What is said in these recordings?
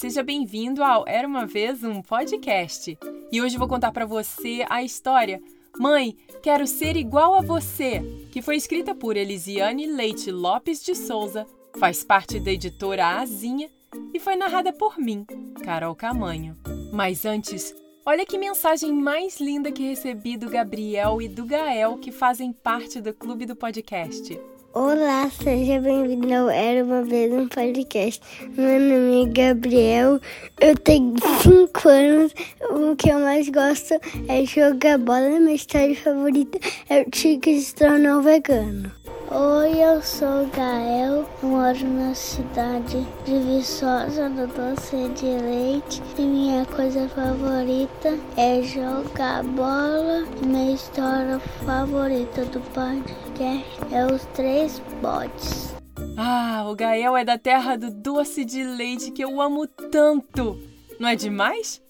seja bem-vindo ao Era uma vez um podcast. E hoje vou contar para você a história Mãe, quero ser igual a você, que foi escrita por Elisiane Leite Lopes de Souza, faz parte da editora Azinha e foi narrada por mim, Carol Camanho. Mas antes, olha que mensagem mais linda que recebi do Gabriel e do Gael, que fazem parte do clube do podcast. Olá, seja bem-vindo ao Era Uma Vez um Podcast. Meu nome é Gabriel, eu tenho 5 anos. O que eu mais gosto é jogar bola. Minha história favorita é o Tigre se tornou vegano. Oi, eu sou Gael, moro na cidade de Viçosa, no doce de leite. E minha coisa favorita é jogar bola. Minha história favorita do podcast é os três botes. Ah, o Gael é da terra do doce de leite que eu amo tanto. Não é demais?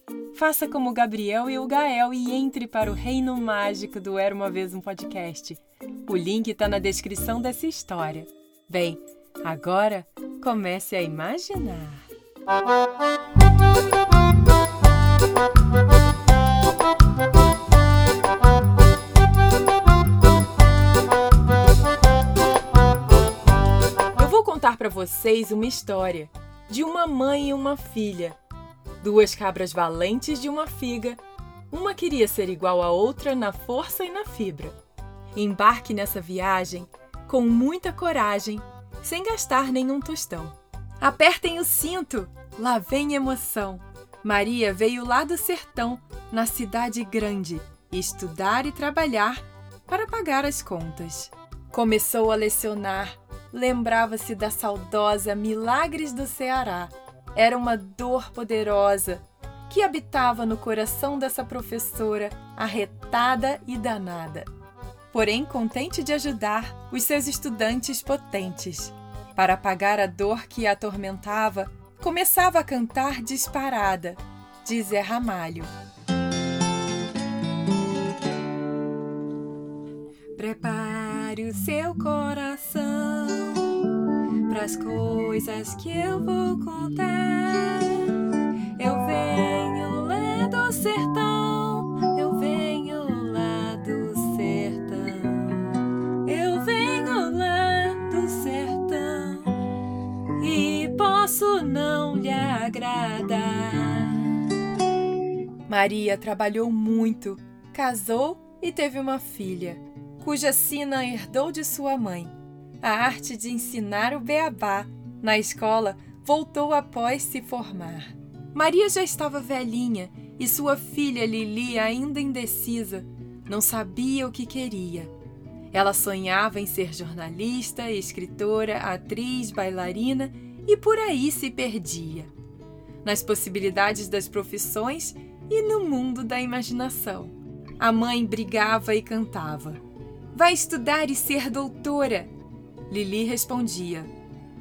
Faça como o Gabriel e o Gael e entre para o reino mágico do Era uma vez um podcast. O link está na descrição dessa história. Bem, agora comece a imaginar. Eu vou contar para vocês uma história de uma mãe e uma filha. Duas cabras valentes de uma figa. Uma queria ser igual à outra na força e na fibra. Embarque nessa viagem com muita coragem, sem gastar nenhum tostão. Apertem o cinto, lá vem emoção. Maria veio lá do sertão, na cidade grande, estudar e trabalhar para pagar as contas. Começou a lecionar, lembrava-se da saudosa Milagres do Ceará. Era uma dor poderosa que habitava no coração dessa professora arretada e danada porém contente de ajudar os seus estudantes potentes. Para apagar a dor que a atormentava, começava a cantar disparada, de Zé Ramalho. Prepare o seu coração para as coisas que eu vou contar. Eu venho lá do sertão, eu venho lá do sertão. Eu venho lá do sertão e posso não lhe agradar. Maria trabalhou muito, casou e teve uma filha, cuja sina herdou de sua mãe. A arte de ensinar o beabá na escola voltou após se formar. Maria já estava velhinha e sua filha Lili, ainda indecisa, não sabia o que queria. Ela sonhava em ser jornalista, escritora, atriz, bailarina e por aí se perdia. Nas possibilidades das profissões e no mundo da imaginação. A mãe brigava e cantava. Vai estudar e ser doutora. Lili respondia: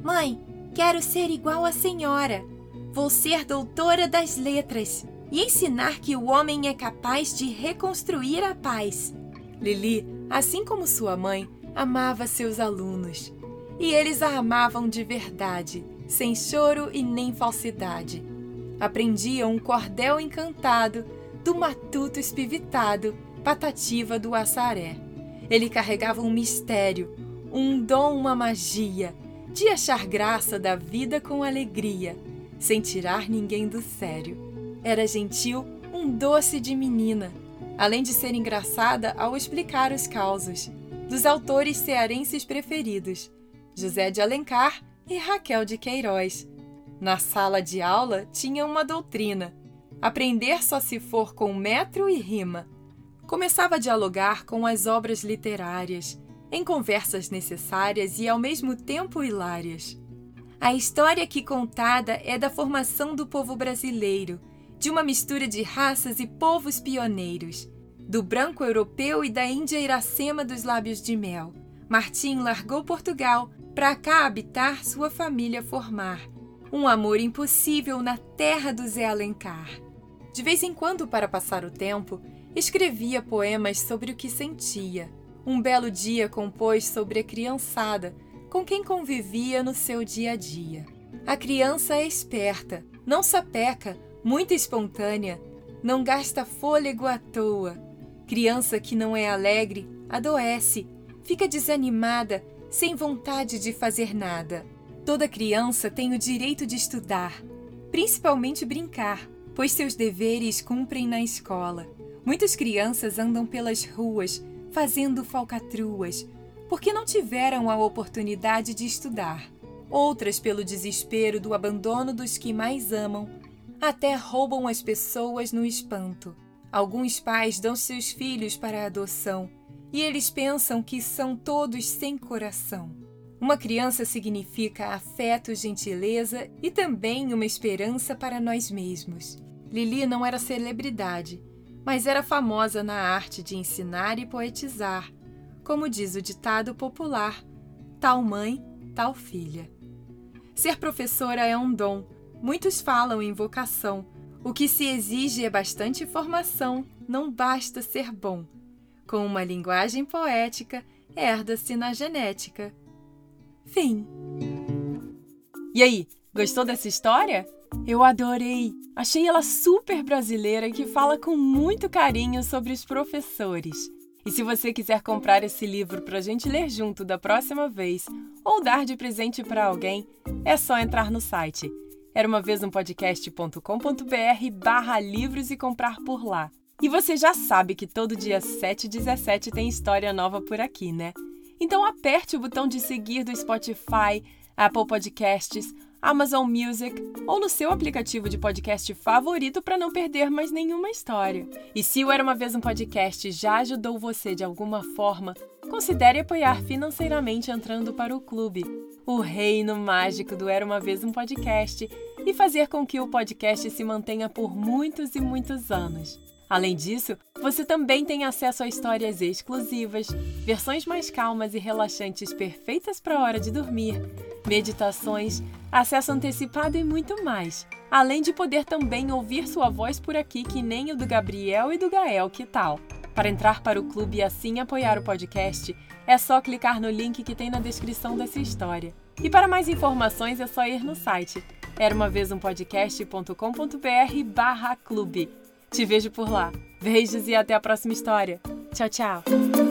Mãe, quero ser igual à senhora. Vou ser doutora das letras e ensinar que o homem é capaz de reconstruir a paz. Lili, assim como sua mãe, amava seus alunos. E eles a amavam de verdade, sem choro e nem falsidade. Aprendiam um cordel encantado do matuto espivitado, patativa do assaré. Ele carregava um mistério, um dom, uma magia, de achar graça da vida com alegria, sem tirar ninguém do sério. Era gentil, um doce de menina, além de ser engraçada ao explicar os causos. Dos autores cearenses preferidos, José de Alencar e Raquel de Queiroz. Na sala de aula tinha uma doutrina: aprender só se for com metro e rima. Começava a dialogar com as obras literárias, em conversas necessárias e ao mesmo tempo hilárias. A história aqui contada é da formação do povo brasileiro, de uma mistura de raças e povos pioneiros, do branco europeu e da Índia Iracema dos lábios de mel. Martim largou Portugal para cá habitar sua família formar. Um amor impossível na terra do Zé Alencar. De vez em quando, para passar o tempo, escrevia poemas sobre o que sentia. Um belo dia compôs sobre a criançada com quem convivia no seu dia a dia. A criança é esperta, não sapeca, muito espontânea, não gasta fôlego à toa. Criança que não é alegre, adoece, fica desanimada, sem vontade de fazer nada. Toda criança tem o direito de estudar, principalmente brincar, pois seus deveres cumprem na escola. Muitas crianças andam pelas ruas fazendo falcatruas, porque não tiveram a oportunidade de estudar. Outras, pelo desespero do abandono dos que mais amam, até roubam as pessoas no espanto. Alguns pais dão seus filhos para a adoção e eles pensam que são todos sem coração. Uma criança significa afeto, gentileza e também uma esperança para nós mesmos. Lili não era celebridade, mas era famosa na arte de ensinar e poetizar, como diz o ditado popular: tal mãe, tal filha. Ser professora é um dom. Muitos falam em vocação. O que se exige é bastante formação, não basta ser bom. Com uma linguagem poética, herda-se na genética. Fim. E aí, gostou dessa história? Eu adorei! Achei ela super brasileira e que fala com muito carinho sobre os professores. E se você quiser comprar esse livro para a gente ler junto da próxima vez ou dar de presente para alguém, é só entrar no site era uma vez um podcast.com.br barra livros e comprar por lá. E você já sabe que todo dia 7 e 17 tem história nova por aqui, né? Então aperte o botão de seguir do Spotify, Apple Podcasts Amazon Music ou no seu aplicativo de podcast favorito para não perder mais nenhuma história. E se o Era uma Vez um Podcast já ajudou você de alguma forma, considere apoiar financeiramente entrando para o clube, o reino mágico do Era uma Vez um Podcast, e fazer com que o podcast se mantenha por muitos e muitos anos. Além disso, você também tem acesso a histórias exclusivas, versões mais calmas e relaxantes perfeitas para a hora de dormir, meditações, acesso antecipado e muito mais. Além de poder também ouvir sua voz por aqui, que nem o do Gabriel e do Gael, que tal? Para entrar para o clube e assim apoiar o podcast, é só clicar no link que tem na descrição dessa história. E para mais informações é só ir no site era uma vez um podcast.com.br barra clube. Te vejo por lá. Beijos e até a próxima história. Tchau, tchau.